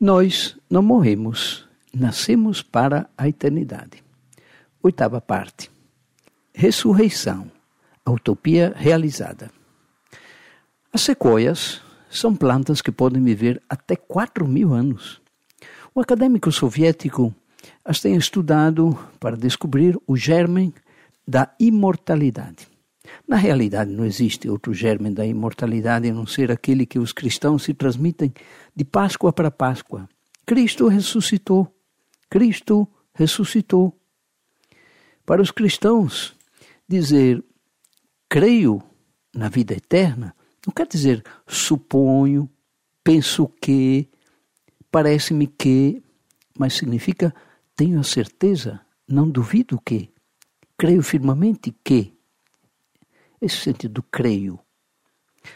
Nós não morremos, nascemos para a eternidade. Oitava parte. Ressurreição, a utopia realizada. As sequoias são plantas que podem viver até 4 mil anos. O acadêmico soviético as tem estudado para descobrir o germe da imortalidade. Na realidade, não existe outro germe da imortalidade a não ser aquele que os cristãos se transmitem de Páscoa para Páscoa. Cristo ressuscitou. Cristo ressuscitou. Para os cristãos, dizer creio na vida eterna não quer dizer suponho, penso que, parece-me que, mas significa tenho a certeza, não duvido que, creio firmemente que. Esse sentido creio.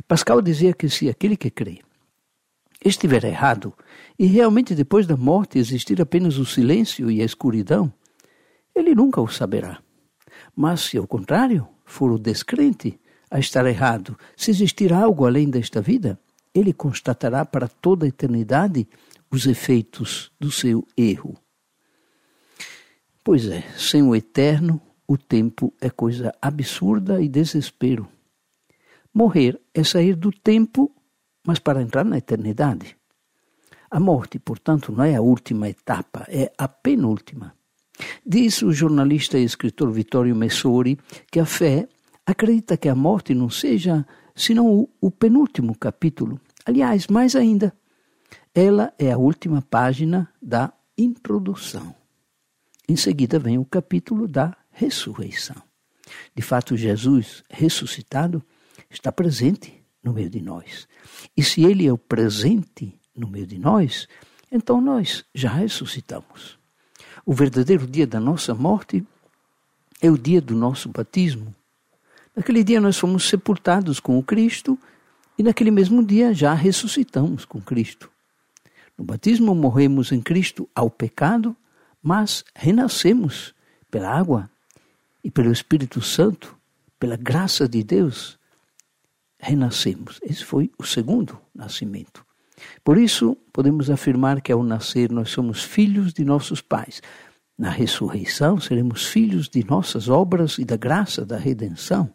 Pascal dizia que se aquele que crê estiver errado e realmente depois da morte existir apenas o silêncio e a escuridão, ele nunca o saberá. Mas se ao contrário for o descrente a estar errado, se existir algo além desta vida, ele constatará para toda a eternidade os efeitos do seu erro. Pois é, sem o eterno, o tempo é coisa absurda e desespero. Morrer é sair do tempo, mas para entrar na eternidade. A morte, portanto, não é a última etapa, é a penúltima. Diz o jornalista e escritor Vittorio Messori que a fé acredita que a morte não seja senão o, o penúltimo capítulo. Aliás, mais ainda, ela é a última página da introdução. Em seguida vem o capítulo da ressurreição. De fato, Jesus ressuscitado está presente no meio de nós. E se ele é o presente no meio de nós, então nós já ressuscitamos. O verdadeiro dia da nossa morte é o dia do nosso batismo. Naquele dia nós fomos sepultados com o Cristo e naquele mesmo dia já ressuscitamos com Cristo. No batismo morremos em Cristo ao pecado mas renascemos pela água e pelo Espírito Santo, pela graça de Deus, renascemos. Esse foi o segundo nascimento. Por isso, podemos afirmar que ao nascer nós somos filhos de nossos pais. Na ressurreição, seremos filhos de nossas obras e da graça da redenção.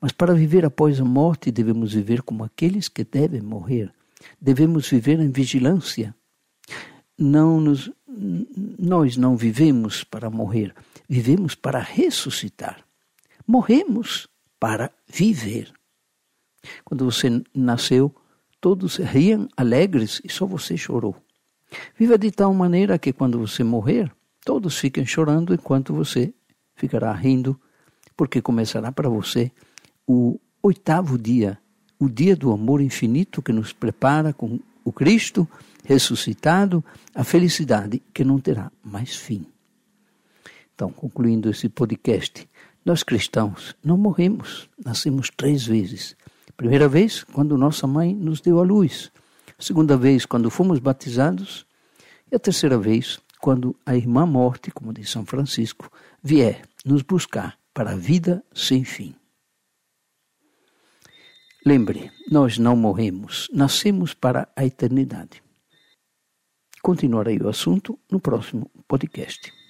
Mas para viver após a morte, devemos viver como aqueles que devem morrer. Devemos viver em vigilância. Não nos nós não vivemos para morrer, vivemos para ressuscitar. Morremos para viver. Quando você nasceu, todos riam alegres e só você chorou. Viva de tal maneira que quando você morrer, todos fiquem chorando enquanto você ficará rindo, porque começará para você o oitavo dia, o dia do amor infinito que nos prepara com o Cristo ressuscitado, a felicidade que não terá mais fim. Então, concluindo esse podcast, nós cristãos não morremos, nascemos três vezes. Primeira vez, quando nossa mãe nos deu a luz. Segunda vez, quando fomos batizados. E a terceira vez, quando a irmã morte, como diz São Francisco, vier nos buscar para a vida sem fim. Lembre, nós não morremos, nascemos para a eternidade. Continuarei o assunto no próximo podcast.